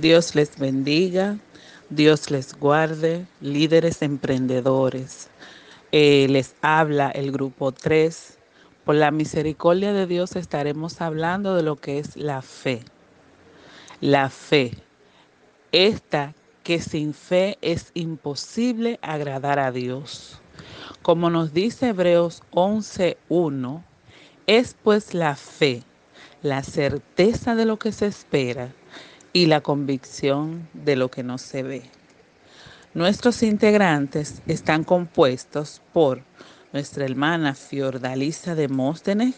Dios les bendiga, Dios les guarde, líderes emprendedores. Eh, les habla el grupo 3. Por la misericordia de Dios estaremos hablando de lo que es la fe. La fe. Esta que sin fe es imposible agradar a Dios. Como nos dice Hebreos 11.1, es pues la fe, la certeza de lo que se espera y la convicción de lo que no se ve. Nuestros integrantes están compuestos por nuestra hermana Fiordalisa de Móstenes,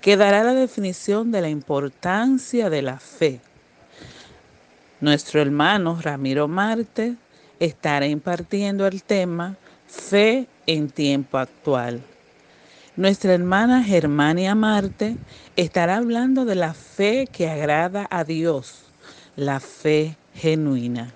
que dará la definición de la importancia de la fe. Nuestro hermano Ramiro Marte estará impartiendo el tema Fe en tiempo actual. Nuestra hermana Germania Marte estará hablando de la fe que agrada a Dios la fe genuina.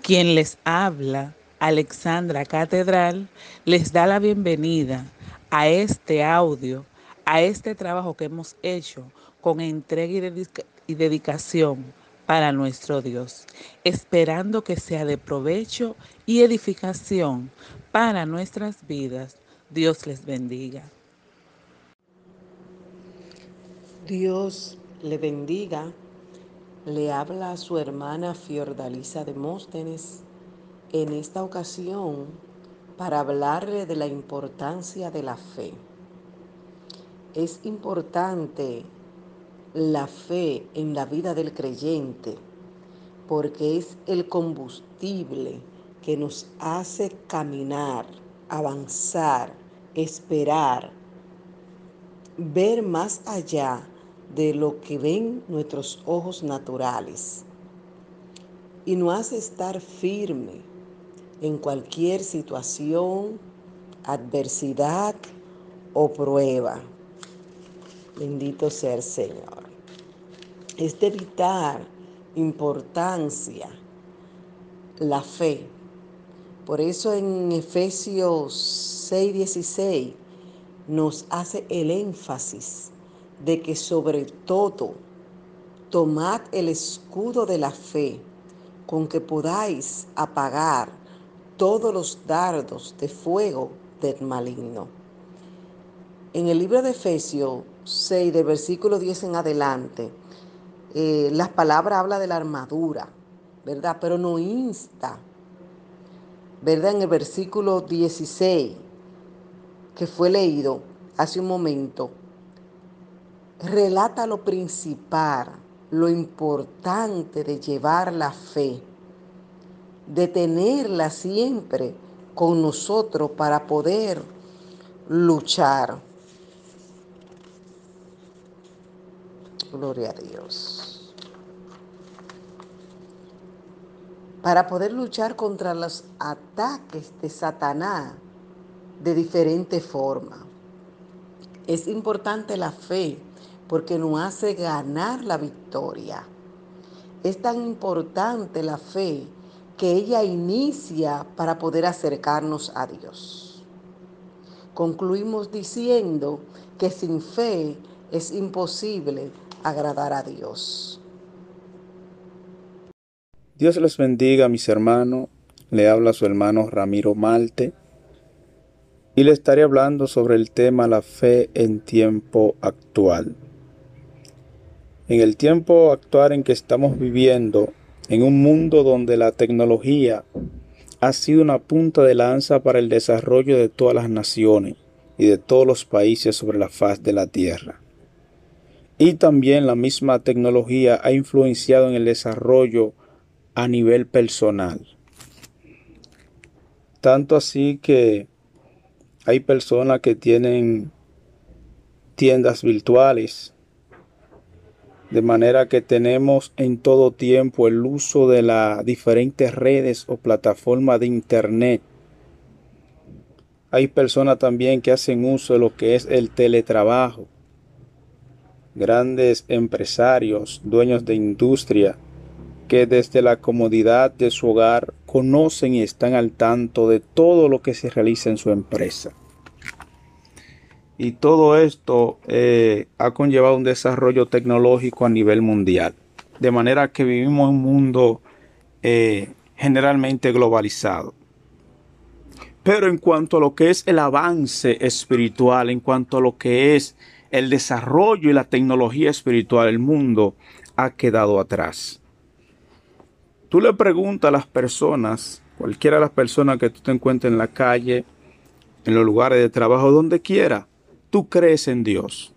Quien les habla, Alexandra Catedral, les da la bienvenida a este audio, a este trabajo que hemos hecho con entrega y dedicación para nuestro Dios, esperando que sea de provecho y edificación para nuestras vidas. Dios les bendiga. Dios le bendiga le habla a su hermana Fiordalisa de Móstenes en esta ocasión para hablarle de la importancia de la fe. Es importante la fe en la vida del creyente porque es el combustible que nos hace caminar, avanzar, esperar, ver más allá de lo que ven nuestros ojos naturales y nos hace estar firme en cualquier situación, adversidad o prueba. Bendito sea el Señor. Es de vital importancia la fe. Por eso en Efesios 6:16 nos hace el énfasis de que sobre todo tomad el escudo de la fe con que podáis apagar todos los dardos de fuego del maligno. En el libro de Efesios 6, del versículo 10 en adelante, eh, las palabras habla de la armadura, ¿verdad? Pero no insta, ¿verdad? En el versículo 16, que fue leído hace un momento, relata lo principal, lo importante de llevar la fe, de tenerla siempre con nosotros para poder luchar. Gloria a Dios. Para poder luchar contra los ataques de Satanás de diferente forma. Es importante la fe porque nos hace ganar la victoria. Es tan importante la fe que ella inicia para poder acercarnos a Dios. Concluimos diciendo que sin fe es imposible agradar a Dios. Dios les bendiga, mis hermanos. Le habla su hermano Ramiro Malte y le estaré hablando sobre el tema la fe en tiempo actual. En el tiempo actual en que estamos viviendo, en un mundo donde la tecnología ha sido una punta de lanza para el desarrollo de todas las naciones y de todos los países sobre la faz de la Tierra. Y también la misma tecnología ha influenciado en el desarrollo a nivel personal. Tanto así que hay personas que tienen tiendas virtuales de manera que tenemos en todo tiempo el uso de las diferentes redes o plataformas de Internet. Hay personas también que hacen uso de lo que es el teletrabajo. Grandes empresarios, dueños de industria, que desde la comodidad de su hogar conocen y están al tanto de todo lo que se realiza en su empresa. Y todo esto eh, ha conllevado un desarrollo tecnológico a nivel mundial. de manera que vivimos en un mundo eh, generalmente globalizado. Pero en cuanto a lo que es el avance espiritual, en cuanto a lo que es el desarrollo y la tecnología espiritual, el mundo ha quedado atrás. Tú le preguntas a las personas, cualquiera de las personas que tú te encuentres en la calle, en los lugares de trabajo, donde quiera, tú crees en Dios.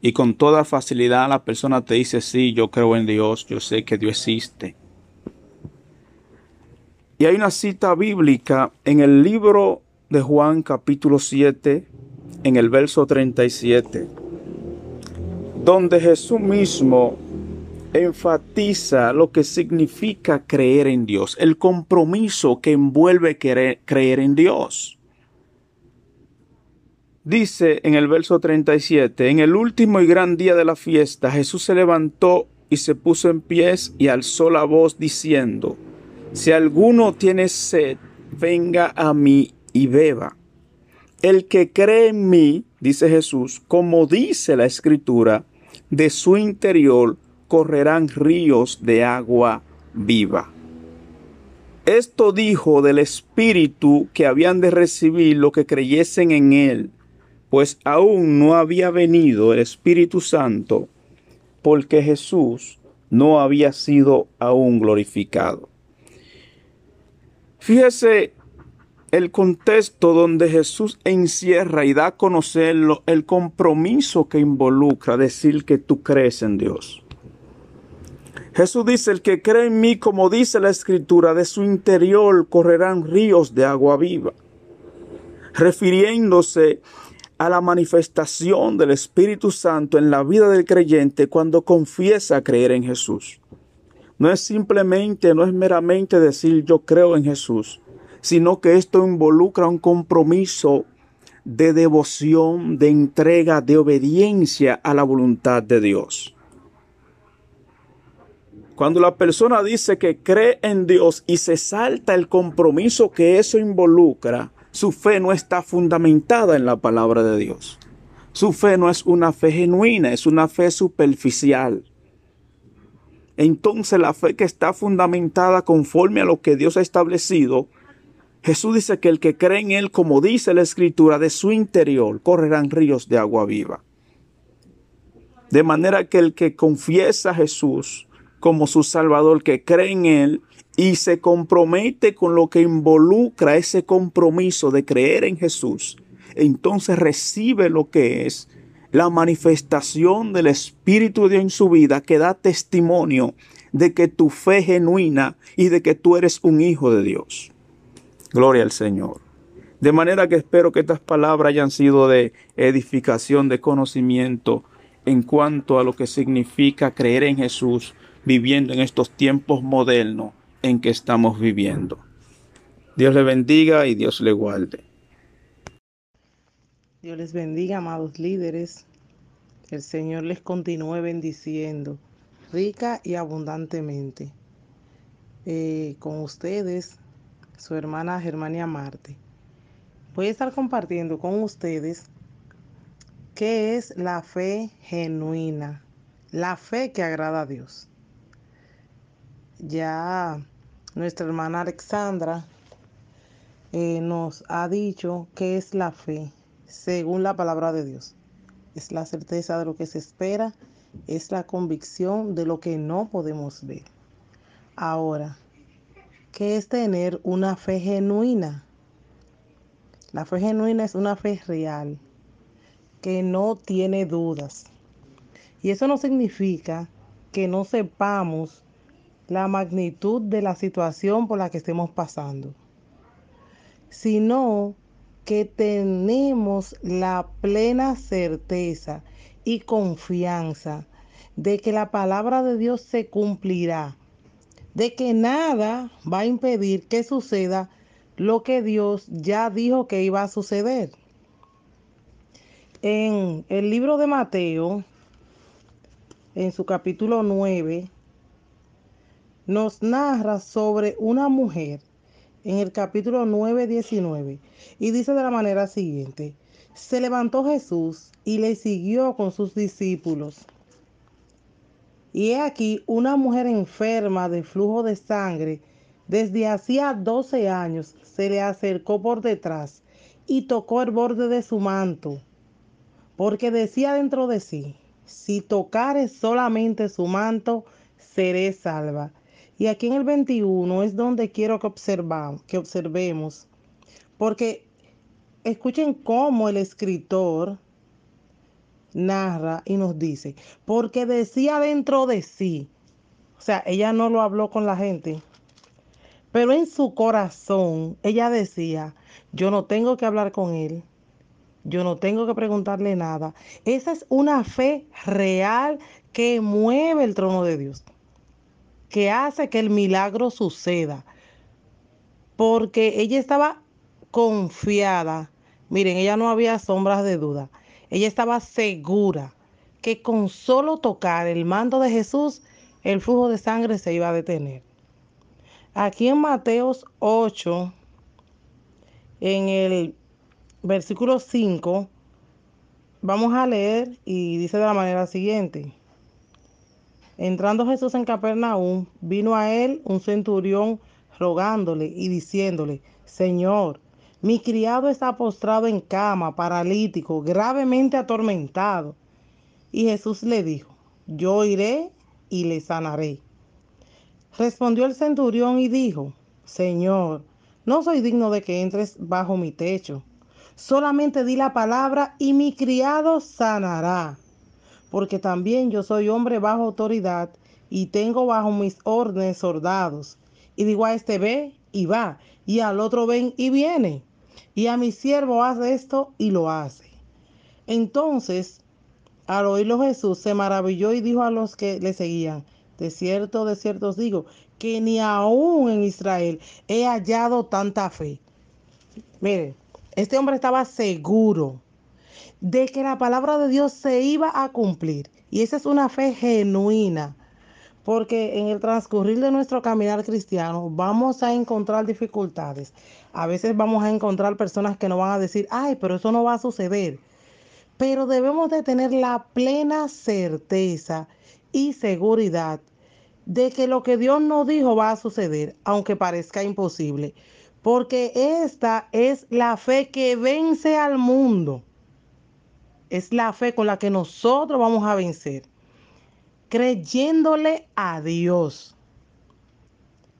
Y con toda facilidad la persona te dice, sí, yo creo en Dios, yo sé que Dios existe. Y hay una cita bíblica en el libro de Juan capítulo 7, en el verso 37, donde Jesús mismo enfatiza lo que significa creer en Dios, el compromiso que envuelve creer en Dios. Dice en el verso 37, en el último y gran día de la fiesta, Jesús se levantó y se puso en pies y alzó la voz diciendo, si alguno tiene sed, venga a mí y beba. El que cree en mí, dice Jesús, como dice la escritura, de su interior correrán ríos de agua viva. Esto dijo del Espíritu que habían de recibir lo que creyesen en Él, pues aún no había venido el Espíritu Santo, porque Jesús no había sido aún glorificado. Fíjese el contexto donde Jesús encierra y da a conocerlo el compromiso que involucra decir que tú crees en Dios. Jesús dice, el que cree en mí, como dice la escritura, de su interior correrán ríos de agua viva, refiriéndose a la manifestación del Espíritu Santo en la vida del creyente cuando confiesa creer en Jesús. No es simplemente, no es meramente decir yo creo en Jesús, sino que esto involucra un compromiso de devoción, de entrega, de obediencia a la voluntad de Dios. Cuando la persona dice que cree en Dios y se salta el compromiso que eso involucra, su fe no está fundamentada en la palabra de Dios. Su fe no es una fe genuina, es una fe superficial. Entonces la fe que está fundamentada conforme a lo que Dios ha establecido, Jesús dice que el que cree en Él, como dice la Escritura, de su interior correrán ríos de agua viva. De manera que el que confiesa a Jesús como su Salvador, que cree en Él, y se compromete con lo que involucra ese compromiso de creer en Jesús, entonces recibe lo que es la manifestación del Espíritu de Dios en su vida que da testimonio de que tu fe es genuina y de que tú eres un hijo de Dios. Gloria al Señor. De manera que espero que estas palabras hayan sido de edificación, de conocimiento en cuanto a lo que significa creer en Jesús viviendo en estos tiempos modernos en que estamos viviendo. Dios le bendiga y Dios le guarde. Dios les bendiga, amados líderes. El Señor les continúe bendiciendo rica y abundantemente. Eh, con ustedes, su hermana Germania Marte. Voy a estar compartiendo con ustedes qué es la fe genuina, la fe que agrada a Dios. Ya nuestra hermana Alexandra eh, nos ha dicho que es la fe, según la palabra de Dios. Es la certeza de lo que se espera, es la convicción de lo que no podemos ver. Ahora, ¿qué es tener una fe genuina? La fe genuina es una fe real, que no tiene dudas. Y eso no significa que no sepamos la magnitud de la situación por la que estemos pasando, sino que tenemos la plena certeza y confianza de que la palabra de Dios se cumplirá, de que nada va a impedir que suceda lo que Dios ya dijo que iba a suceder. En el libro de Mateo, en su capítulo 9, nos narra sobre una mujer en el capítulo 9, 19 y dice de la manera siguiente, se levantó Jesús y le siguió con sus discípulos. Y he aquí una mujer enferma de flujo de sangre desde hacía 12 años se le acercó por detrás y tocó el borde de su manto, porque decía dentro de sí, si tocare solamente su manto, seré salva. Y aquí en el 21 es donde quiero que, observamos, que observemos, porque escuchen cómo el escritor narra y nos dice, porque decía dentro de sí, o sea, ella no lo habló con la gente, pero en su corazón ella decía, yo no tengo que hablar con él, yo no tengo que preguntarle nada. Esa es una fe real que mueve el trono de Dios que hace que el milagro suceda. Porque ella estaba confiada. Miren, ella no había sombras de duda. Ella estaba segura que con solo tocar el mando de Jesús, el flujo de sangre se iba a detener. Aquí en Mateos 8, en el versículo 5, vamos a leer y dice de la manera siguiente. Entrando Jesús en Capernaum, vino a él un centurión rogándole y diciéndole, Señor, mi criado está postrado en cama, paralítico, gravemente atormentado. Y Jesús le dijo, yo iré y le sanaré. Respondió el centurión y dijo, Señor, no soy digno de que entres bajo mi techo. Solamente di la palabra y mi criado sanará porque también yo soy hombre bajo autoridad y tengo bajo mis órdenes soldados. Y digo a este ve y va, y al otro ven y viene. Y a mi siervo hace esto y lo hace. Entonces, al oírlo Jesús se maravilló y dijo a los que le seguían, de cierto, de cierto os digo, que ni aún en Israel he hallado tanta fe. Mire, este hombre estaba seguro de que la palabra de Dios se iba a cumplir. Y esa es una fe genuina, porque en el transcurrir de nuestro caminar cristiano vamos a encontrar dificultades. A veces vamos a encontrar personas que nos van a decir, ay, pero eso no va a suceder. Pero debemos de tener la plena certeza y seguridad de que lo que Dios nos dijo va a suceder, aunque parezca imposible. Porque esta es la fe que vence al mundo es la fe con la que nosotros vamos a vencer. Creyéndole a Dios.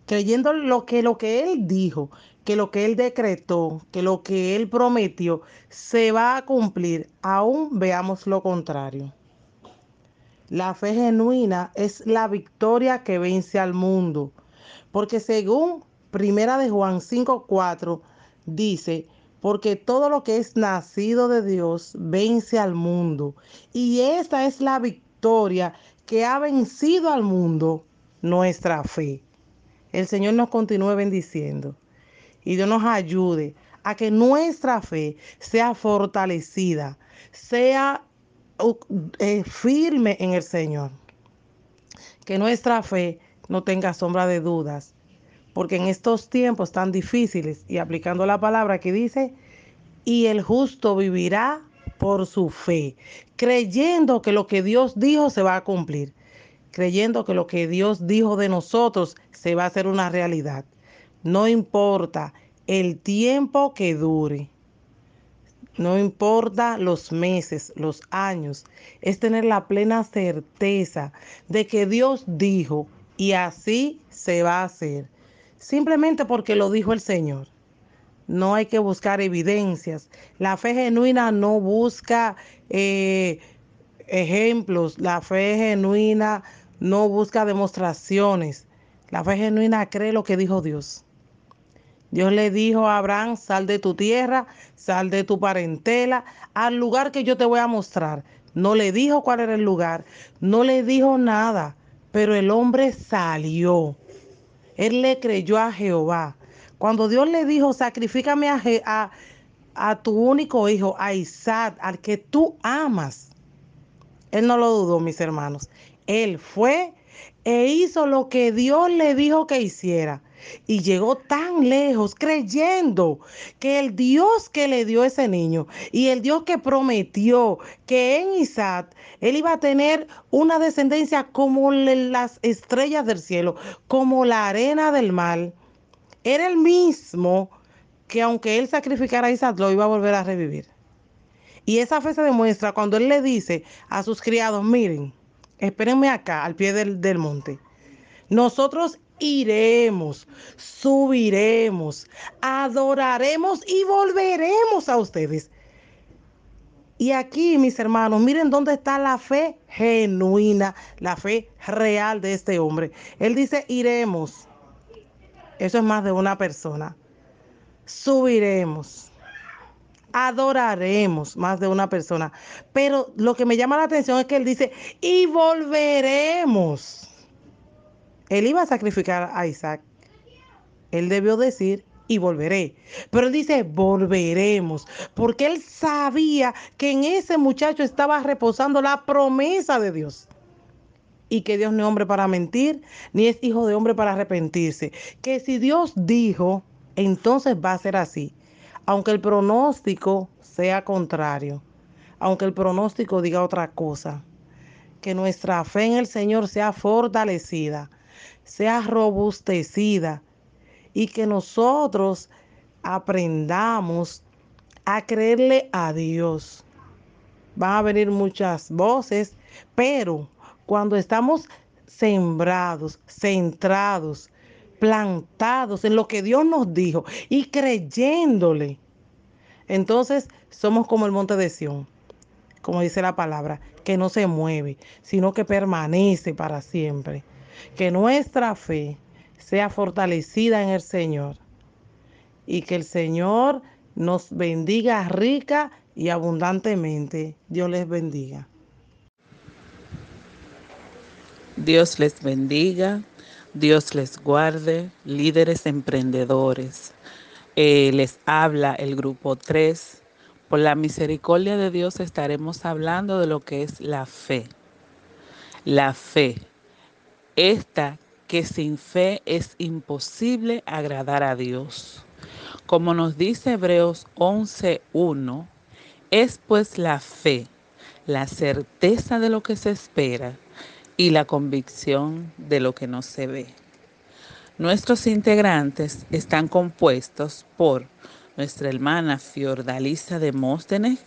Creyendo lo que, lo que Él dijo, que lo que Él decretó, que lo que Él prometió, se va a cumplir, aún veamos lo contrario. La fe genuina es la victoria que vence al mundo, porque según Primera de Juan 5:4 dice, porque todo lo que es nacido de Dios vence al mundo. Y esta es la victoria que ha vencido al mundo, nuestra fe. El Señor nos continúe bendiciendo y Dios nos ayude a que nuestra fe sea fortalecida, sea eh, firme en el Señor. Que nuestra fe no tenga sombra de dudas porque en estos tiempos tan difíciles y aplicando la palabra que dice, y el justo vivirá por su fe, creyendo que lo que Dios dijo se va a cumplir, creyendo que lo que Dios dijo de nosotros se va a hacer una realidad. No importa el tiempo que dure. No importa los meses, los años, es tener la plena certeza de que Dios dijo y así se va a hacer simplemente porque lo dijo el Señor. No hay que buscar evidencias. La fe genuina no busca eh, ejemplos. La fe genuina no busca demostraciones. La fe genuina cree lo que dijo Dios. Dios le dijo a Abraham, sal de tu tierra, sal de tu parentela, al lugar que yo te voy a mostrar. No le dijo cuál era el lugar, no le dijo nada, pero el hombre salió. Él le creyó a Jehová. Cuando Dios le dijo, sacrifícame a, a, tu único hijo, a Isaac, al que tú amas. Él no lo dudó, mis hermanos. Él fue e hizo lo que Dios le dijo que hiciera. Y llegó tan lejos creyendo que el Dios que le dio ese niño y el Dios que prometió que en Isaac él iba a tener una descendencia como las estrellas del cielo, como la arena del mar, era el mismo que aunque él sacrificara a Isaac, lo iba a volver a revivir. Y esa fe se demuestra cuando él le dice a sus criados, miren, espérenme acá, al pie del, del monte. Nosotros iremos, subiremos, adoraremos y volveremos a ustedes. Y aquí, mis hermanos, miren dónde está la fe genuina, la fe real de este hombre. Él dice, iremos. Eso es más de una persona. Subiremos. Adoraremos más de una persona. Pero lo que me llama la atención es que él dice, y volveremos. Él iba a sacrificar a Isaac. Él debió decir, y volveré. Pero él dice, volveremos, porque él sabía que en ese muchacho estaba reposando la promesa de Dios. Y que Dios no es hombre para mentir, ni es hijo de hombre para arrepentirse. Que si Dios dijo, entonces va a ser así. Aunque el pronóstico sea contrario, aunque el pronóstico diga otra cosa. Que nuestra fe en el Señor sea fortalecida sea robustecida y que nosotros aprendamos a creerle a Dios. Van a venir muchas voces, pero cuando estamos sembrados, centrados, plantados en lo que Dios nos dijo y creyéndole, entonces somos como el monte de Sión, como dice la palabra, que no se mueve, sino que permanece para siempre que nuestra fe sea fortalecida en el Señor y que el Señor nos bendiga rica y abundantemente. Dios les bendiga. Dios les bendiga, Dios les guarde, líderes emprendedores. Eh, les habla el grupo 3. Por la misericordia de Dios estaremos hablando de lo que es la fe. La fe, esta que sin fe es imposible agradar a Dios. Como nos dice Hebreos 11.1, es pues la fe, la certeza de lo que se espera y la convicción de lo que no se ve. Nuestros integrantes están compuestos por nuestra hermana Fiordalisa de Móstenes,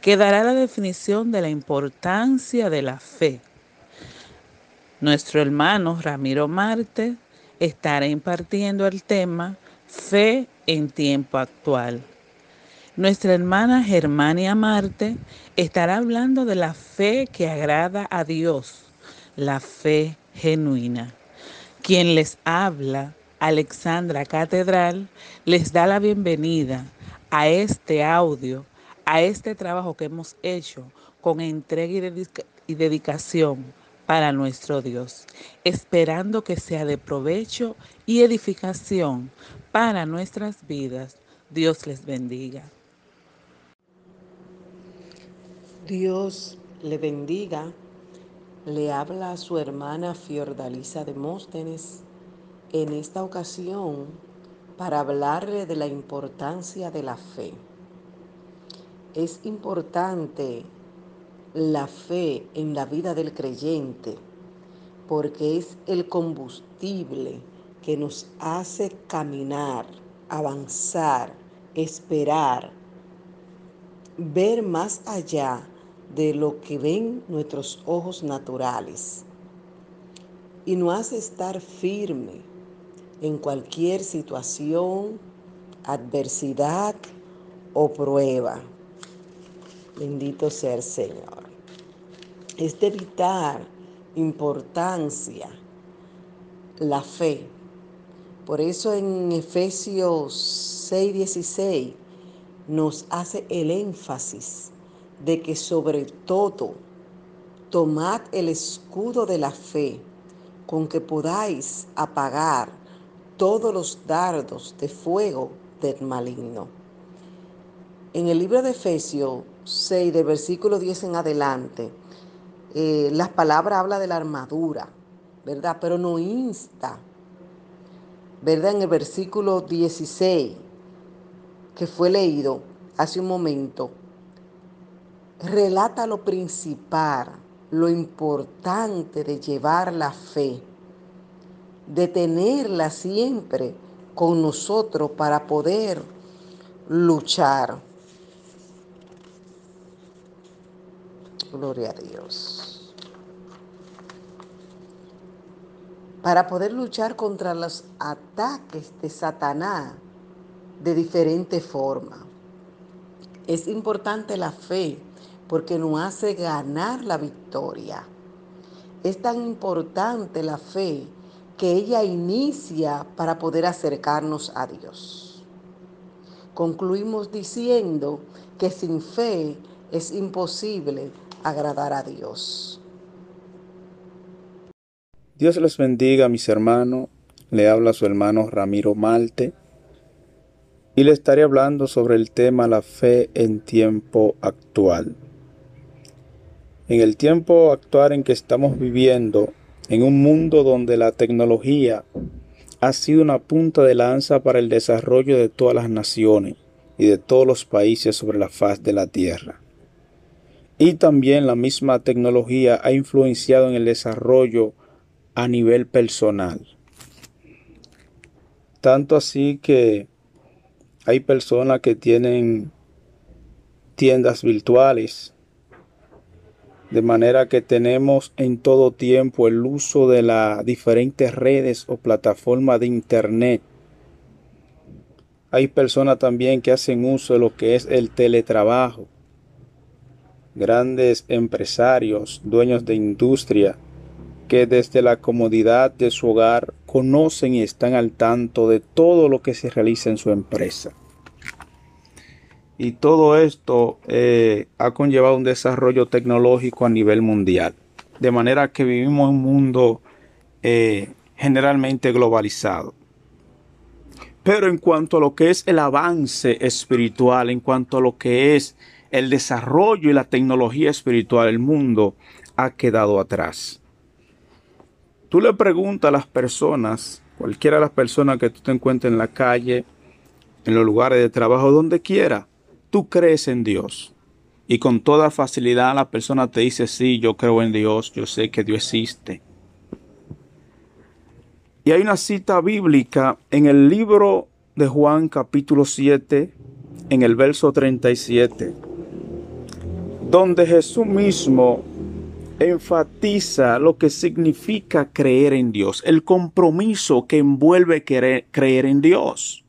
que dará la definición de la importancia de la fe nuestro hermano Ramiro Marte estará impartiendo el tema Fe en tiempo actual. Nuestra hermana Germania Marte estará hablando de la fe que agrada a Dios, la fe genuina. Quien les habla, Alexandra Catedral, les da la bienvenida a este audio, a este trabajo que hemos hecho con entrega y dedicación para nuestro Dios, esperando que sea de provecho y edificación para nuestras vidas. Dios les bendiga. Dios le bendiga. Le habla a su hermana Fiordalisa de Móstenes en esta ocasión para hablarle de la importancia de la fe. Es importante la fe en la vida del creyente, porque es el combustible que nos hace caminar, avanzar, esperar, ver más allá de lo que ven nuestros ojos naturales y nos hace estar firme en cualquier situación, adversidad o prueba. Bendito sea el Señor es de vital importancia la fe. Por eso en Efesios 6:16 nos hace el énfasis de que sobre todo tomad el escudo de la fe con que podáis apagar todos los dardos de fuego del maligno. En el libro de Efesios 6, del versículo 10 en adelante, eh, las palabras habla de la armadura, ¿verdad? Pero no insta ¿verdad? En el versículo 16 que fue leído hace un momento, relata lo principal, lo importante de llevar la fe, de tenerla siempre con nosotros para poder luchar. Gloria a Dios. Para poder luchar contra los ataques de Satanás de diferente forma. Es importante la fe porque nos hace ganar la victoria. Es tan importante la fe que ella inicia para poder acercarnos a Dios. Concluimos diciendo que sin fe es imposible agradar a Dios. Dios les bendiga, mis hermanos. Le habla su hermano Ramiro Malte y le estaré hablando sobre el tema la fe en tiempo actual. En el tiempo actual en que estamos viviendo, en un mundo donde la tecnología ha sido una punta de lanza para el desarrollo de todas las naciones y de todos los países sobre la faz de la tierra. Y también la misma tecnología ha influenciado en el desarrollo a nivel personal. Tanto así que hay personas que tienen tiendas virtuales, de manera que tenemos en todo tiempo el uso de las diferentes redes o plataformas de Internet. Hay personas también que hacen uso de lo que es el teletrabajo. Grandes empresarios, dueños de industria, que desde la comodidad de su hogar conocen y están al tanto de todo lo que se realiza en su empresa. Y todo esto eh, ha conllevado un desarrollo tecnológico a nivel mundial. De manera que vivimos un mundo eh, generalmente globalizado. Pero en cuanto a lo que es el avance espiritual, en cuanto a lo que es el desarrollo y la tecnología espiritual, el mundo ha quedado atrás. Tú le preguntas a las personas, cualquiera de las personas que tú te encuentres en la calle, en los lugares de trabajo, donde quiera, tú crees en Dios. Y con toda facilidad la persona te dice, sí, yo creo en Dios, yo sé que Dios existe. Y hay una cita bíblica en el libro de Juan capítulo 7, en el verso 37, donde Jesús mismo enfatiza lo que significa creer en Dios, el compromiso que envuelve creer, en Dios.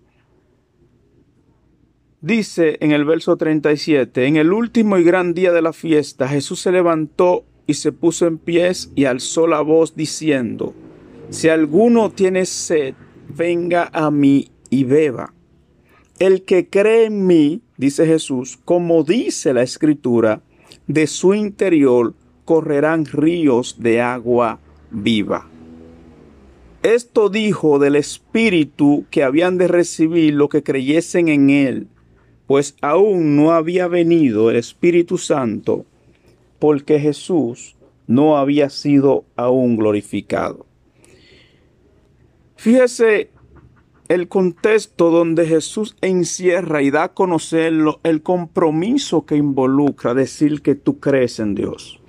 Dice en el verso 37, en el último y gran día de la fiesta, Jesús se levantó y se puso en pies y alzó la voz diciendo, si alguno tiene sed, venga a mí y beba. El que cree en mí, dice Jesús, como dice la escritura, de su interior correrán ríos de agua viva. Esto dijo del Espíritu que habían de recibir lo que creyesen en Él, pues aún no había venido el Espíritu Santo, porque Jesús no había sido aún glorificado. Fíjese el contexto donde Jesús encierra y da a conocerlo el compromiso que involucra decir que tú crees en Dios.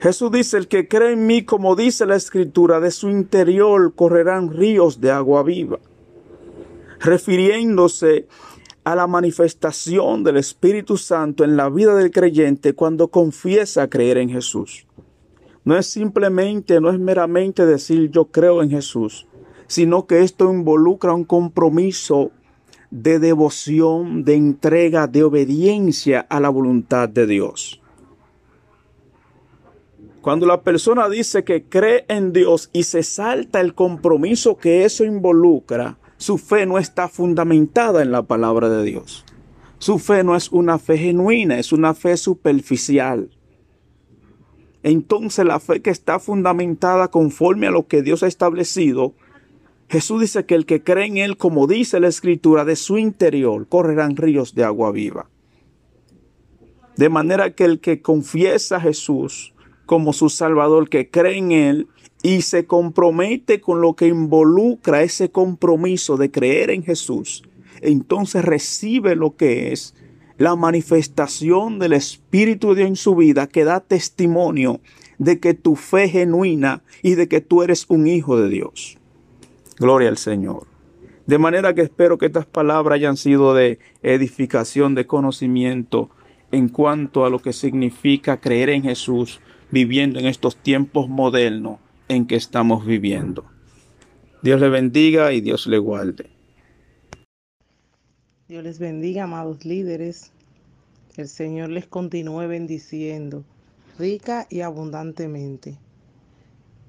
Jesús dice, el que cree en mí, como dice la escritura, de su interior correrán ríos de agua viva, refiriéndose a la manifestación del Espíritu Santo en la vida del creyente cuando confiesa creer en Jesús. No es simplemente, no es meramente decir yo creo en Jesús, sino que esto involucra un compromiso de devoción, de entrega, de obediencia a la voluntad de Dios. Cuando la persona dice que cree en Dios y se salta el compromiso que eso involucra, su fe no está fundamentada en la palabra de Dios. Su fe no es una fe genuina, es una fe superficial. Entonces la fe que está fundamentada conforme a lo que Dios ha establecido, Jesús dice que el que cree en Él, como dice la Escritura, de su interior correrán ríos de agua viva. De manera que el que confiesa a Jesús como su Salvador, que cree en Él y se compromete con lo que involucra ese compromiso de creer en Jesús, entonces recibe lo que es la manifestación del Espíritu de Dios en su vida que da testimonio de que tu fe es genuina y de que tú eres un hijo de Dios. Gloria al Señor. De manera que espero que estas palabras hayan sido de edificación, de conocimiento en cuanto a lo que significa creer en Jesús viviendo en estos tiempos modernos en que estamos viviendo. Dios le bendiga y Dios le guarde. Dios les bendiga, amados líderes. El Señor les continúe bendiciendo rica y abundantemente.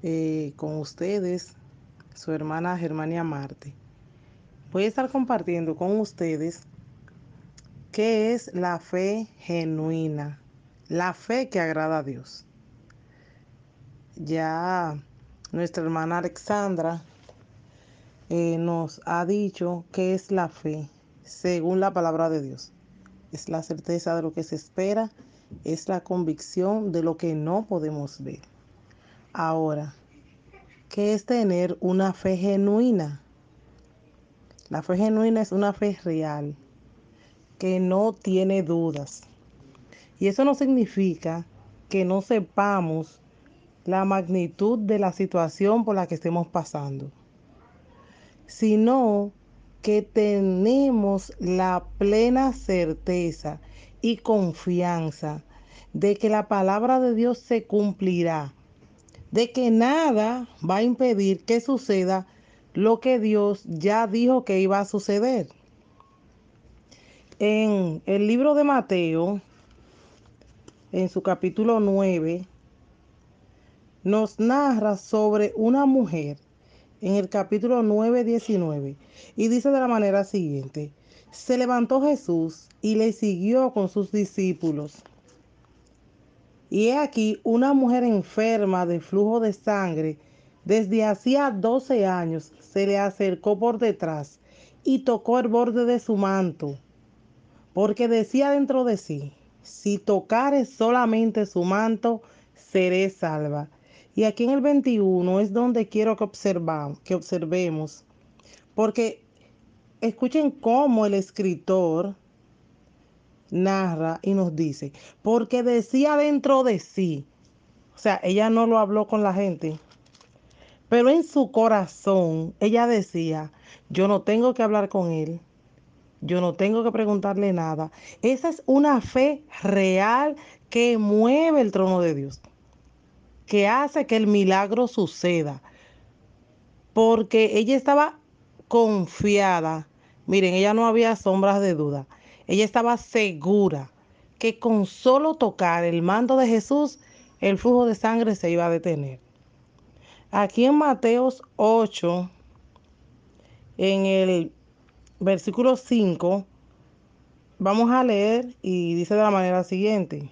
Eh, con ustedes, su hermana Germania Marte. Voy a estar compartiendo con ustedes qué es la fe genuina, la fe que agrada a Dios. Ya nuestra hermana Alexandra eh, nos ha dicho qué es la fe según la palabra de Dios. Es la certeza de lo que se espera, es la convicción de lo que no podemos ver. Ahora, ¿qué es tener una fe genuina? La fe genuina es una fe real, que no tiene dudas. Y eso no significa que no sepamos la magnitud de la situación por la que estemos pasando, sino que tenemos la plena certeza y confianza de que la palabra de Dios se cumplirá, de que nada va a impedir que suceda lo que Dios ya dijo que iba a suceder. En el libro de Mateo, en su capítulo 9, nos narra sobre una mujer en el capítulo 9, 19, y dice de la manera siguiente, se levantó Jesús y le siguió con sus discípulos. Y aquí una mujer enferma de flujo de sangre, desde hacía 12 años, se le acercó por detrás y tocó el borde de su manto, porque decía dentro de sí, si tocare solamente su manto, seré salva. Y aquí en el 21 es donde quiero que, observamos, que observemos, porque escuchen cómo el escritor narra y nos dice, porque decía dentro de sí, o sea, ella no lo habló con la gente, pero en su corazón ella decía, yo no tengo que hablar con él, yo no tengo que preguntarle nada. Esa es una fe real que mueve el trono de Dios que hace que el milagro suceda. Porque ella estaba confiada. Miren, ella no había sombras de duda. Ella estaba segura que con solo tocar el mando de Jesús, el flujo de sangre se iba a detener. Aquí en Mateos 8, en el versículo 5, vamos a leer y dice de la manera siguiente.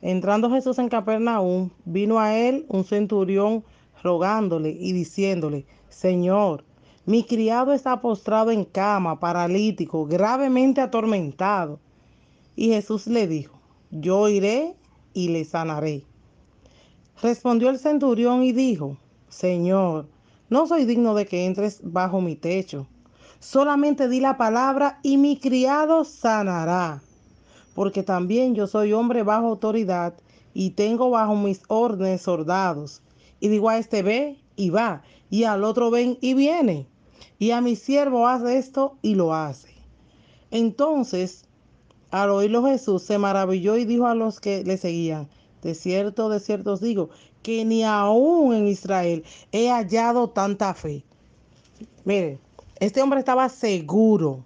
Entrando Jesús en Capernaum, vino a él un centurión rogándole y diciéndole, Señor, mi criado está postrado en cama, paralítico, gravemente atormentado. Y Jesús le dijo, yo iré y le sanaré. Respondió el centurión y dijo, Señor, no soy digno de que entres bajo mi techo. Solamente di la palabra y mi criado sanará porque también yo soy hombre bajo autoridad y tengo bajo mis órdenes soldados. Y digo a este ve y va, y al otro ven y viene. Y a mi siervo hace esto y lo hace. Entonces, al oírlo Jesús se maravilló y dijo a los que le seguían, de cierto, de cierto os digo, que ni aún en Israel he hallado tanta fe. Mire, este hombre estaba seguro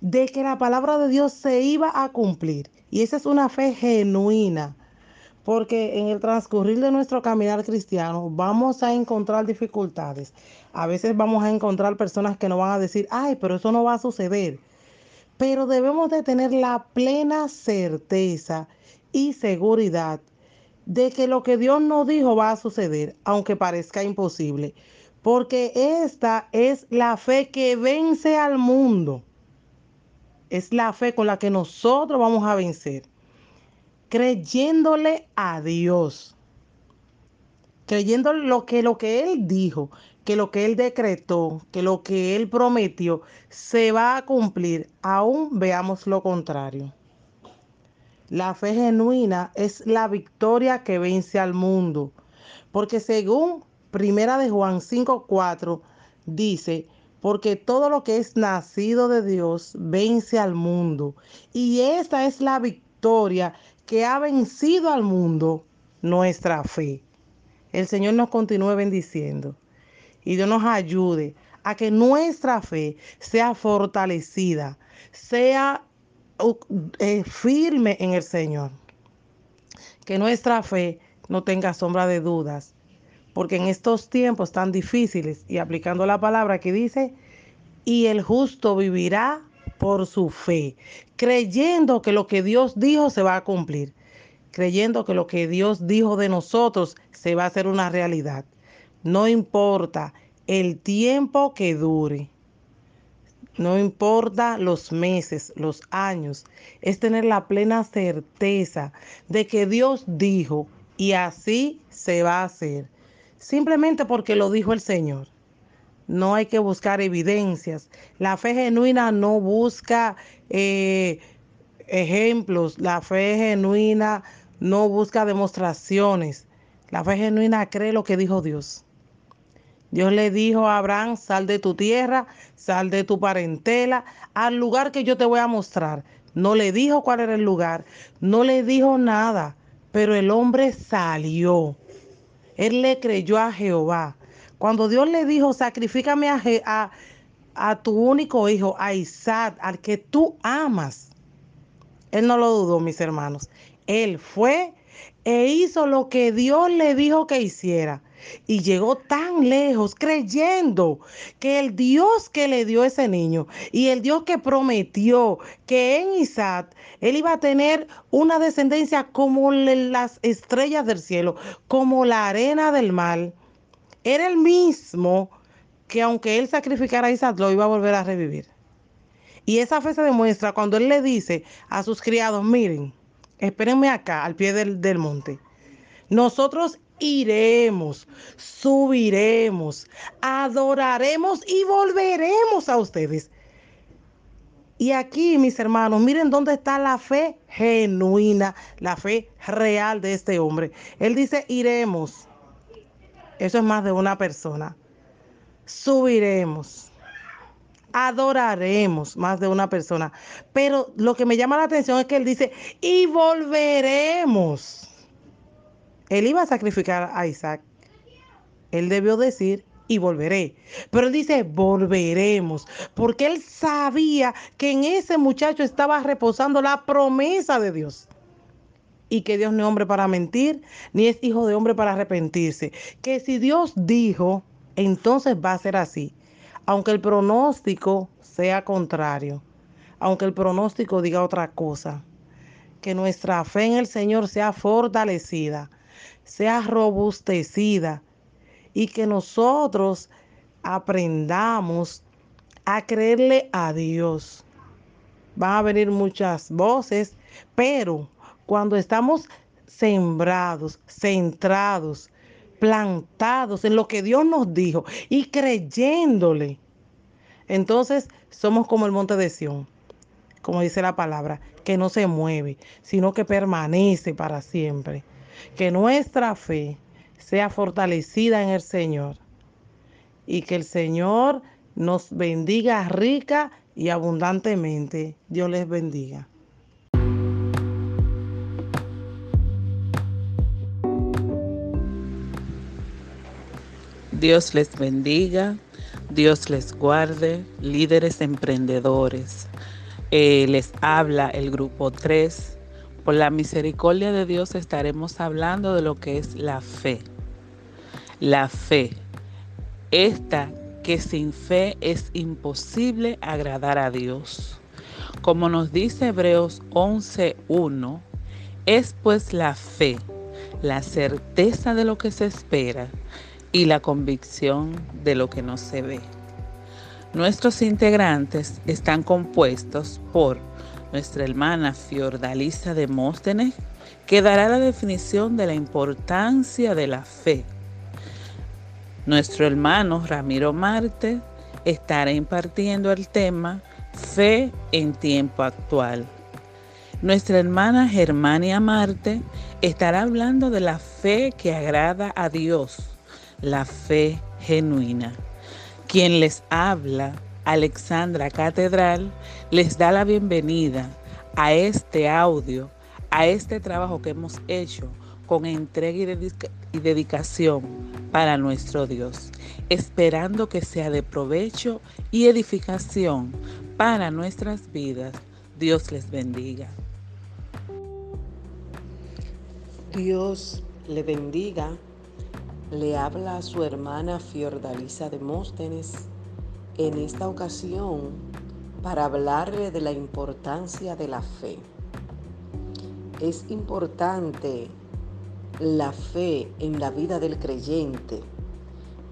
de que la palabra de Dios se iba a cumplir. Y esa es una fe genuina, porque en el transcurrir de nuestro caminar cristiano vamos a encontrar dificultades. A veces vamos a encontrar personas que nos van a decir, ay, pero eso no va a suceder. Pero debemos de tener la plena certeza y seguridad de que lo que Dios nos dijo va a suceder, aunque parezca imposible. Porque esta es la fe que vence al mundo es la fe con la que nosotros vamos a vencer. Creyéndole a Dios. creyendo lo que, lo que Él dijo, que lo que Él decretó, que lo que Él prometió se va a cumplir, aún veamos lo contrario. La fe genuina es la victoria que vence al mundo, porque según Primera de Juan 5:4 dice, porque todo lo que es nacido de Dios vence al mundo, y esta es la victoria que ha vencido al mundo, nuestra fe. El Señor nos continúe bendiciendo y Dios nos ayude a que nuestra fe sea fortalecida, sea eh, firme en el Señor. Que nuestra fe no tenga sombra de dudas, porque en estos tiempos tan difíciles, y aplicando la palabra que dice, y el justo vivirá por su fe, creyendo que lo que Dios dijo se va a cumplir, creyendo que lo que Dios dijo de nosotros se va a hacer una realidad. No importa el tiempo que dure. No importa los meses, los años, es tener la plena certeza de que Dios dijo y así se va a hacer. Simplemente porque lo dijo el Señor. No hay que buscar evidencias. La fe genuina no busca eh, ejemplos. La fe genuina no busca demostraciones. La fe genuina cree lo que dijo Dios. Dios le dijo a Abraham, sal de tu tierra, sal de tu parentela, al lugar que yo te voy a mostrar. No le dijo cuál era el lugar, no le dijo nada, pero el hombre salió. Él le creyó a Jehová. Cuando Dios le dijo, sacrifícame a, a tu único hijo, a Isaac, al que tú amas, él no lo dudó, mis hermanos. Él fue e hizo lo que Dios le dijo que hiciera. Y llegó tan lejos creyendo que el Dios que le dio ese niño y el Dios que prometió que en Isaac él iba a tener una descendencia como las estrellas del cielo, como la arena del mar, era el mismo que aunque él sacrificara a Isaac, lo iba a volver a revivir. Y esa fe se demuestra cuando él le dice a sus criados, miren, espérenme acá, al pie del, del monte. Nosotros iremos, subiremos, adoraremos y volveremos a ustedes. Y aquí, mis hermanos, miren dónde está la fe genuina, la fe real de este hombre. Él dice, iremos. Eso es más de una persona. Subiremos. Adoraremos más de una persona. Pero lo que me llama la atención es que él dice, y volveremos. Él iba a sacrificar a Isaac. Él debió decir, y volveré. Pero él dice, volveremos, porque él sabía que en ese muchacho estaba reposando la promesa de Dios. Y que Dios no es hombre para mentir, ni es hijo de hombre para arrepentirse. Que si Dios dijo, entonces va a ser así. Aunque el pronóstico sea contrario, aunque el pronóstico diga otra cosa. Que nuestra fe en el Señor sea fortalecida sea robustecida y que nosotros aprendamos a creerle a Dios. Van a venir muchas voces, pero cuando estamos sembrados, centrados, plantados en lo que Dios nos dijo y creyéndole, entonces somos como el monte de Sión, como dice la palabra, que no se mueve, sino que permanece para siempre que nuestra fe sea fortalecida en el Señor y que el Señor nos bendiga rica y abundantemente. Dios les bendiga. Dios les bendiga, Dios les guarde, líderes emprendedores. Eh, les habla el grupo 3 por la misericordia de Dios estaremos hablando de lo que es la fe. La fe. Esta que sin fe es imposible agradar a Dios. Como nos dice Hebreos 11.1, es pues la fe, la certeza de lo que se espera y la convicción de lo que no se ve. Nuestros integrantes están compuestos por nuestra hermana Fiordalisa de Móstenes, que dará la definición de la importancia de la fe. Nuestro hermano Ramiro Marte estará impartiendo el tema Fe en tiempo actual. Nuestra hermana Germania Marte estará hablando de la fe que agrada a Dios, la fe genuina. Quien les habla, Alexandra Catedral, les da la bienvenida a este audio, a este trabajo que hemos hecho con entrega y, dedicación para nuestro Dios, esperando que sea de provecho y edificación para nuestras vidas. Dios les bendiga. Dios le bendiga. Le habla a su hermana Fiordalisa de Móstenes en esta ocasión para hablarle de la importancia de la fe. Es importante la fe en la vida del creyente,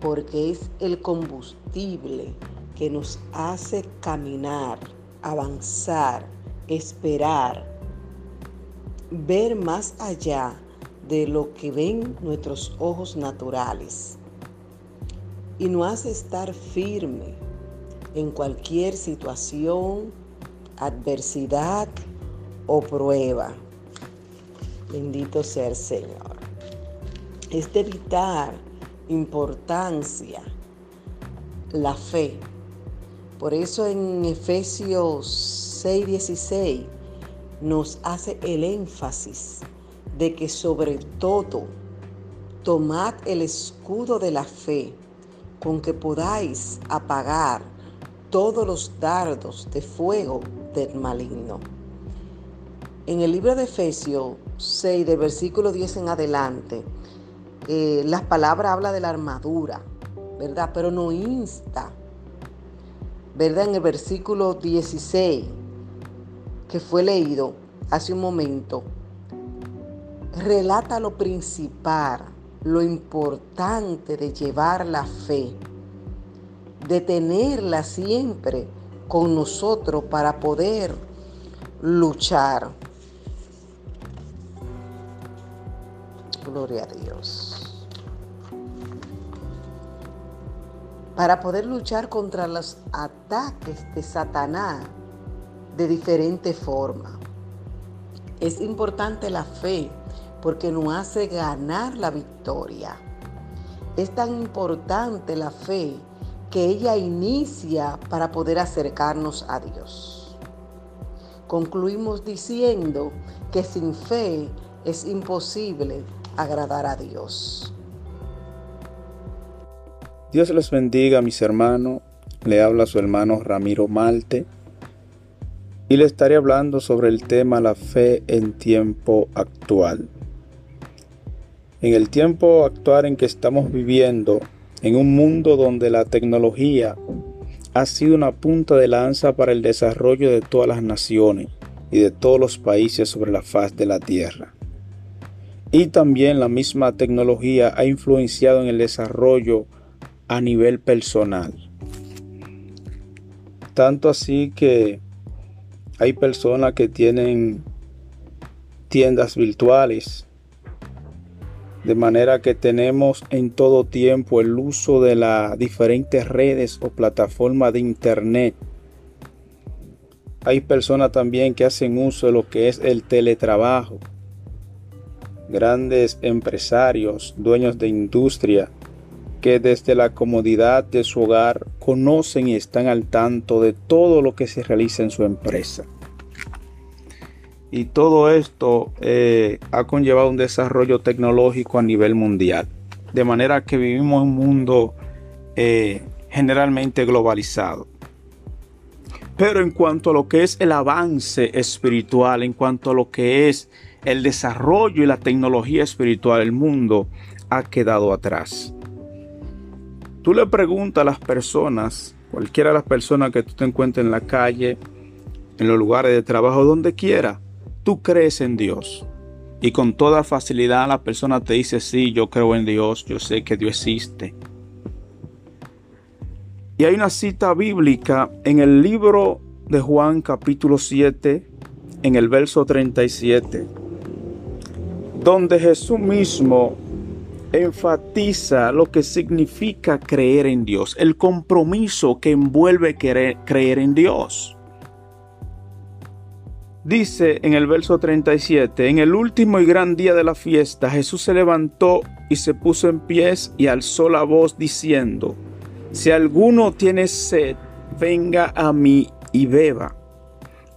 porque es el combustible que nos hace caminar, avanzar, esperar, ver más allá de lo que ven nuestros ojos naturales y nos hace estar firme en cualquier situación, adversidad o prueba. Bendito sea el Señor es de vital importancia la fe. Por eso en Efesios 6:16 nos hace el énfasis de que sobre todo tomad el escudo de la fe con que podáis apagar todos los dardos de fuego del maligno. En el libro de Efesios 6, del versículo 10 en adelante, eh, las palabras habla de la armadura, ¿verdad? Pero no insta, ¿verdad? En el versículo 16 que fue leído hace un momento, relata lo principal, lo importante de llevar la fe, de tenerla siempre con nosotros para poder luchar. Gloria a Dios. para poder luchar contra los ataques de Satanás de diferente forma. Es importante la fe porque nos hace ganar la victoria. Es tan importante la fe que ella inicia para poder acercarnos a Dios. Concluimos diciendo que sin fe es imposible agradar a Dios. Dios les bendiga, mis hermanos. Le habla su hermano Ramiro Malte y le estaré hablando sobre el tema la fe en tiempo actual. En el tiempo actual en que estamos viviendo, en un mundo donde la tecnología ha sido una punta de lanza para el desarrollo de todas las naciones y de todos los países sobre la faz de la tierra. Y también la misma tecnología ha influenciado en el desarrollo a nivel personal. Tanto así que hay personas que tienen tiendas virtuales. De manera que tenemos en todo tiempo el uso de las diferentes redes o plataformas de internet. Hay personas también que hacen uso de lo que es el teletrabajo. Grandes empresarios, dueños de industria, que desde la comodidad de su hogar conocen y están al tanto de todo lo que se realiza en su empresa. Y todo esto eh, ha conllevado un desarrollo tecnológico a nivel mundial. De manera que vivimos en un mundo eh, generalmente globalizado. Pero en cuanto a lo que es el avance espiritual, en cuanto a lo que es el desarrollo y la tecnología espiritual, el mundo ha quedado atrás. Tú le preguntas a las personas, cualquiera de las personas que tú te encuentres en la calle, en los lugares de trabajo, donde quiera, tú crees en Dios. Y con toda facilidad la persona te dice, sí, yo creo en Dios, yo sé que Dios existe. Y hay una cita bíblica en el libro de Juan capítulo 7, en el verso 37, donde Jesús mismo enfatiza lo que significa creer en Dios, el compromiso que envuelve creer, en Dios. Dice en el verso 37, en el último y gran día de la fiesta, Jesús se levantó y se puso en pies y alzó la voz diciendo, si alguno tiene sed, venga a mí y beba.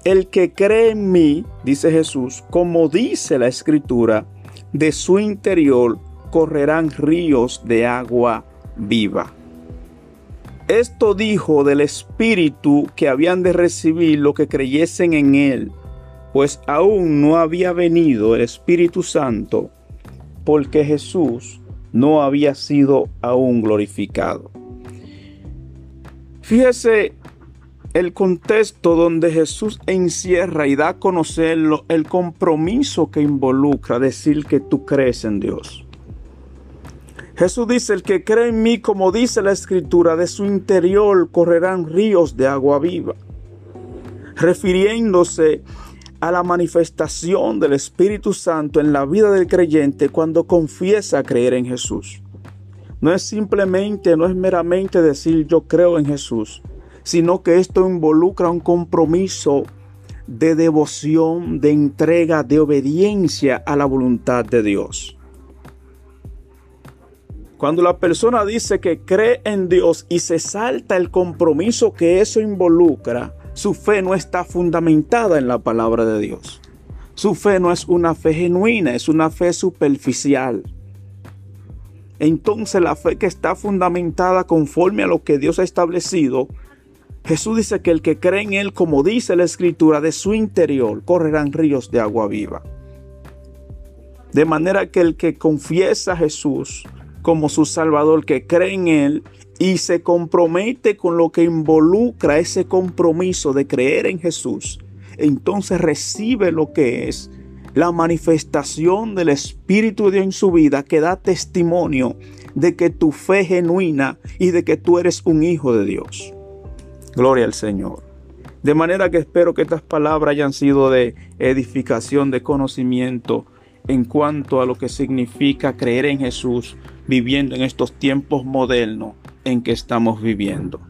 El que cree en mí, dice Jesús, como dice la escritura, de su interior correrán ríos de agua viva. Esto dijo del Espíritu que habían de recibir lo que creyesen en Él, pues aún no había venido el Espíritu Santo, porque Jesús no había sido aún glorificado. Fíjese el contexto donde Jesús encierra y da a conocerlo el compromiso que involucra decir que tú crees en Dios. Jesús dice, el que cree en mí, como dice la escritura, de su interior correrán ríos de agua viva, refiriéndose a la manifestación del Espíritu Santo en la vida del creyente cuando confiesa creer en Jesús. No es simplemente, no es meramente decir yo creo en Jesús, sino que esto involucra un compromiso de devoción, de entrega, de obediencia a la voluntad de Dios. Cuando la persona dice que cree en Dios y se salta el compromiso que eso involucra, su fe no está fundamentada en la palabra de Dios. Su fe no es una fe genuina, es una fe superficial. Entonces la fe que está fundamentada conforme a lo que Dios ha establecido, Jesús dice que el que cree en Él, como dice la Escritura, de su interior correrán ríos de agua viva. De manera que el que confiesa a Jesús como su Salvador, que cree en Él y se compromete con lo que involucra ese compromiso de creer en Jesús, entonces recibe lo que es la manifestación del Espíritu de Dios en su vida que da testimonio de que tu fe es genuina y de que tú eres un hijo de Dios. Gloria al Señor. De manera que espero que estas palabras hayan sido de edificación, de conocimiento en cuanto a lo que significa creer en Jesús viviendo en estos tiempos modernos en que estamos viviendo.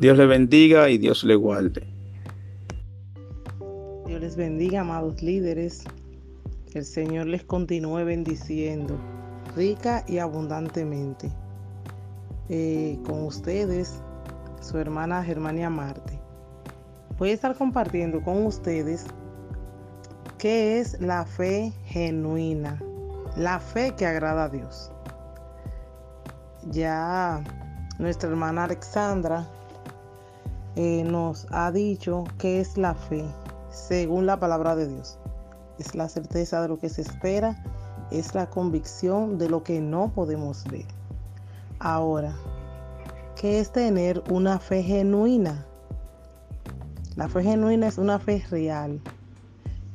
Dios le bendiga y Dios le guarde. Dios les bendiga, amados líderes. Que el Señor les continúe bendiciendo rica y abundantemente. Eh, con ustedes, su hermana Germania Marte. Voy a estar compartiendo con ustedes qué es la fe genuina, la fe que agrada a Dios ya nuestra hermana Alexandra eh, nos ha dicho que es la fe, según la palabra de Dios. Es la certeza de lo que se espera, es la convicción de lo que no podemos ver. Ahora, ¿qué es tener una fe genuina? La fe genuina es una fe real,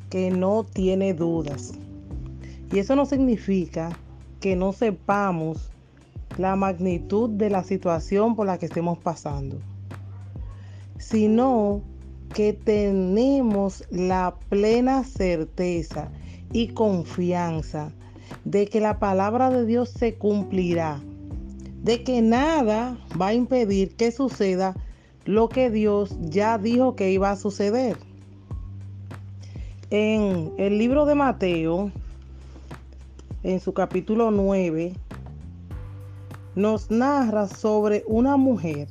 que no tiene dudas. Y eso no significa que no sepamos la magnitud de la situación por la que estemos pasando, sino que tenemos la plena certeza y confianza de que la palabra de Dios se cumplirá, de que nada va a impedir que suceda lo que Dios ya dijo que iba a suceder. En el libro de Mateo, en su capítulo 9, nos narra sobre una mujer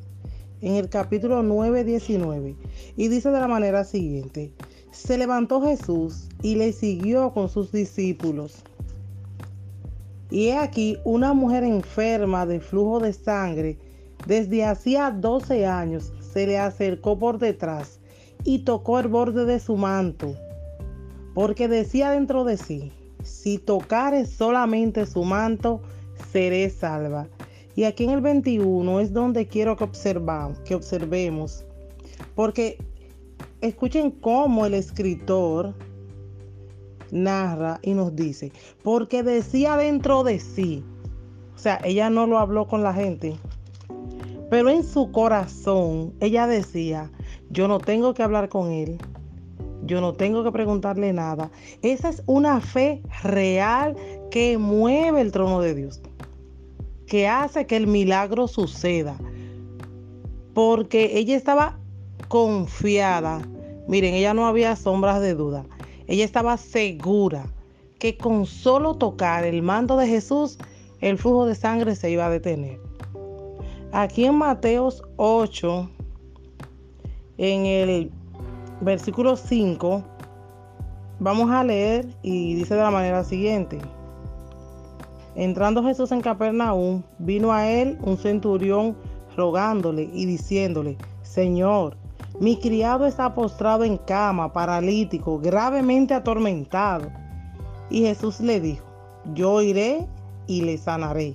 en el capítulo 9, 19 y dice de la manera siguiente, se levantó Jesús y le siguió con sus discípulos. Y he aquí una mujer enferma de flujo de sangre desde hacía 12 años se le acercó por detrás y tocó el borde de su manto, porque decía dentro de sí, si tocare solamente su manto, seré salva. Y aquí en el 21 es donde quiero que, observamos, que observemos, porque escuchen cómo el escritor narra y nos dice, porque decía dentro de sí, o sea, ella no lo habló con la gente, pero en su corazón ella decía, yo no tengo que hablar con él, yo no tengo que preguntarle nada. Esa es una fe real que mueve el trono de Dios, que hace que el milagro suceda, porque ella estaba confiada. Miren, ella no había sombras de duda. Ella estaba segura que con solo tocar el mando de Jesús, el flujo de sangre se iba a detener. Aquí en Mateos 8, en el versículo 5, vamos a leer y dice de la manera siguiente. Entrando Jesús en Capernaum, vino a él un centurión rogándole y diciéndole, Señor, mi criado está postrado en cama, paralítico, gravemente atormentado. Y Jesús le dijo, yo iré y le sanaré.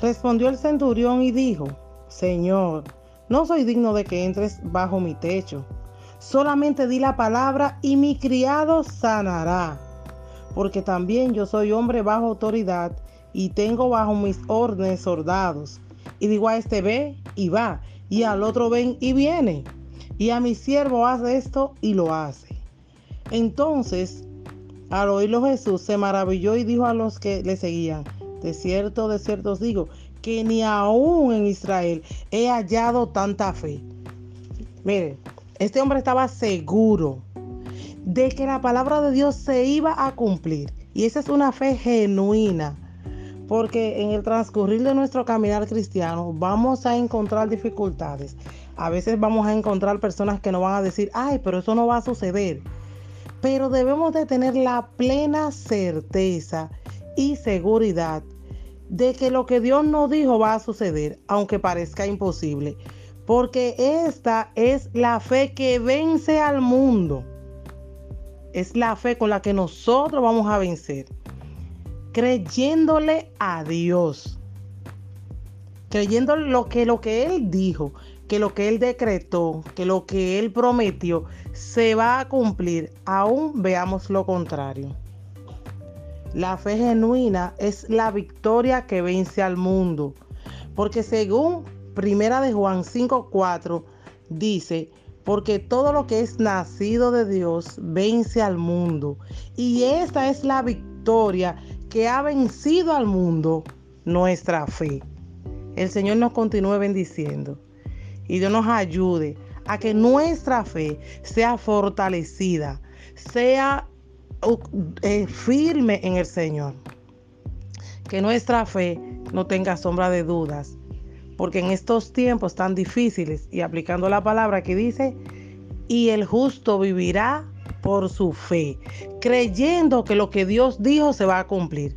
Respondió el centurión y dijo, Señor, no soy digno de que entres bajo mi techo Solamente di la palabra y mi criado sanará. Porque también yo soy hombre bajo autoridad y tengo bajo mis órdenes soldados. Y digo a este ve y va, y al otro ven y viene. Y a mi siervo hace esto y lo hace. Entonces, al oírlo Jesús se maravilló y dijo a los que le seguían, de cierto, de cierto os digo, que ni aún en Israel he hallado tanta fe. Miren, este hombre estaba seguro de que la palabra de Dios se iba a cumplir. Y esa es una fe genuina. Porque en el transcurrir de nuestro caminar cristiano vamos a encontrar dificultades. A veces vamos a encontrar personas que nos van a decir, ay, pero eso no va a suceder. Pero debemos de tener la plena certeza y seguridad de que lo que Dios nos dijo va a suceder, aunque parezca imposible porque esta es la fe que vence al mundo. Es la fe con la que nosotros vamos a vencer. Creyéndole a Dios. Creyendo lo que, lo que Él dijo, que lo que Él decretó, que lo que Él prometió se va a cumplir, aún veamos lo contrario. La fe genuina es la victoria que vence al mundo, porque según Primera de Juan 5:4 dice, porque todo lo que es nacido de Dios vence al mundo. Y esta es la victoria que ha vencido al mundo, nuestra fe. El Señor nos continúe bendiciendo y Dios nos ayude a que nuestra fe sea fortalecida, sea uh, eh, firme en el Señor. Que nuestra fe no tenga sombra de dudas porque en estos tiempos tan difíciles y aplicando la palabra que dice, y el justo vivirá por su fe, creyendo que lo que Dios dijo se va a cumplir,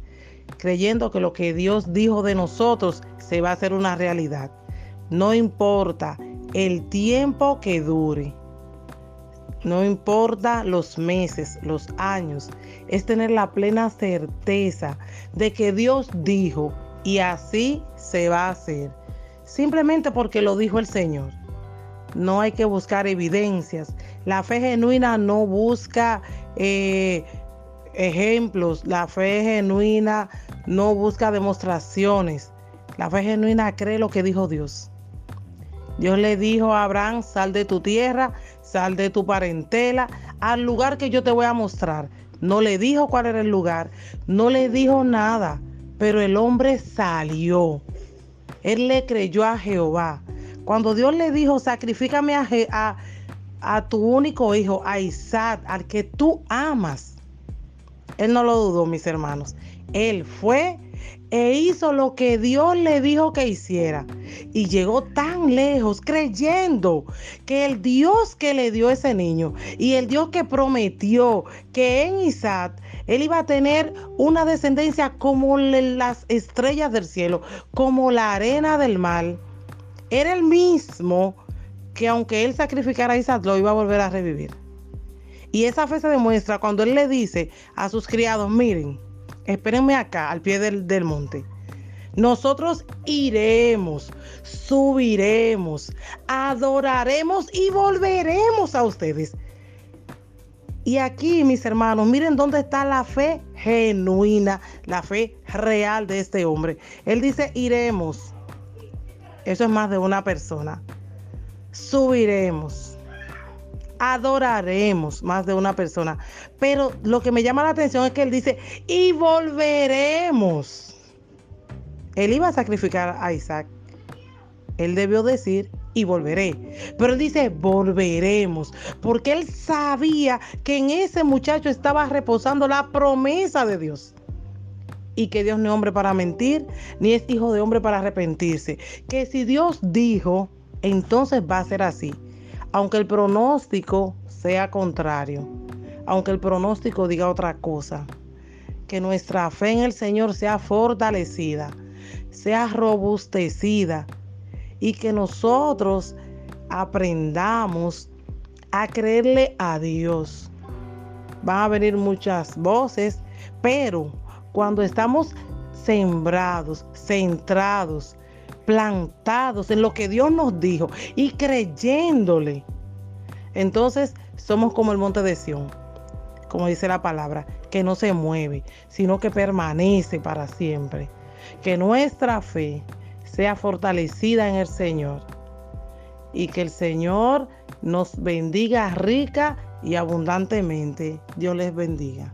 creyendo que lo que Dios dijo de nosotros se va a hacer una realidad. No importa el tiempo que dure. No importa los meses, los años, es tener la plena certeza de que Dios dijo y así se va a hacer simplemente porque lo dijo el Señor. No hay que buscar evidencias. La fe genuina no busca eh, ejemplos. La fe genuina no busca demostraciones. La fe genuina cree lo que dijo Dios. Dios le dijo a Abraham, sal de tu tierra, sal de tu parentela, al lugar que yo te voy a mostrar. No le dijo cuál era el lugar, no le dijo nada, pero el hombre salió. Él le creyó a Jehová. Cuando Dios le dijo, sacrifícame a, a, tu único hijo, a Isaac, al que tú amas. Él no lo dudó, mis hermanos. Él fue e hizo lo que Dios le dijo que hiciera. Y llegó tan lejos creyendo que el Dios que le dio ese niño y el Dios que prometió que en Isaac él iba a tener una descendencia como las estrellas del cielo, como la arena del mar. Era el mismo que aunque él sacrificara a Isaac, lo iba a volver a revivir. Y esa fe se demuestra cuando él le dice a sus criados, miren, espérenme acá, al pie del, del monte. Nosotros iremos, subiremos, adoraremos y volveremos a ustedes. Y aquí, mis hermanos, miren dónde está la fe genuina, la fe real de este hombre. Él dice, iremos. Eso es más de una persona. Subiremos, adoraremos más de una persona. Pero lo que me llama la atención es que él dice, y volveremos. Él iba a sacrificar a Isaac. Él debió decir, y volveré. Pero él dice, volveremos. Porque él sabía que en ese muchacho estaba reposando la promesa de Dios. Y que Dios no es hombre para mentir, ni es hijo de hombre para arrepentirse. Que si Dios dijo, entonces va a ser así aunque el pronóstico sea contrario, aunque el pronóstico diga otra cosa, que nuestra fe en el Señor sea fortalecida, sea robustecida y que nosotros aprendamos a creerle a Dios. Van a venir muchas voces, pero cuando estamos sembrados, centrados, plantados en lo que Dios nos dijo y creyéndole, entonces somos como el monte de Sión, como dice la palabra, que no se mueve, sino que permanece para siempre. Que nuestra fe sea fortalecida en el Señor y que el Señor nos bendiga rica y abundantemente. Dios les bendiga.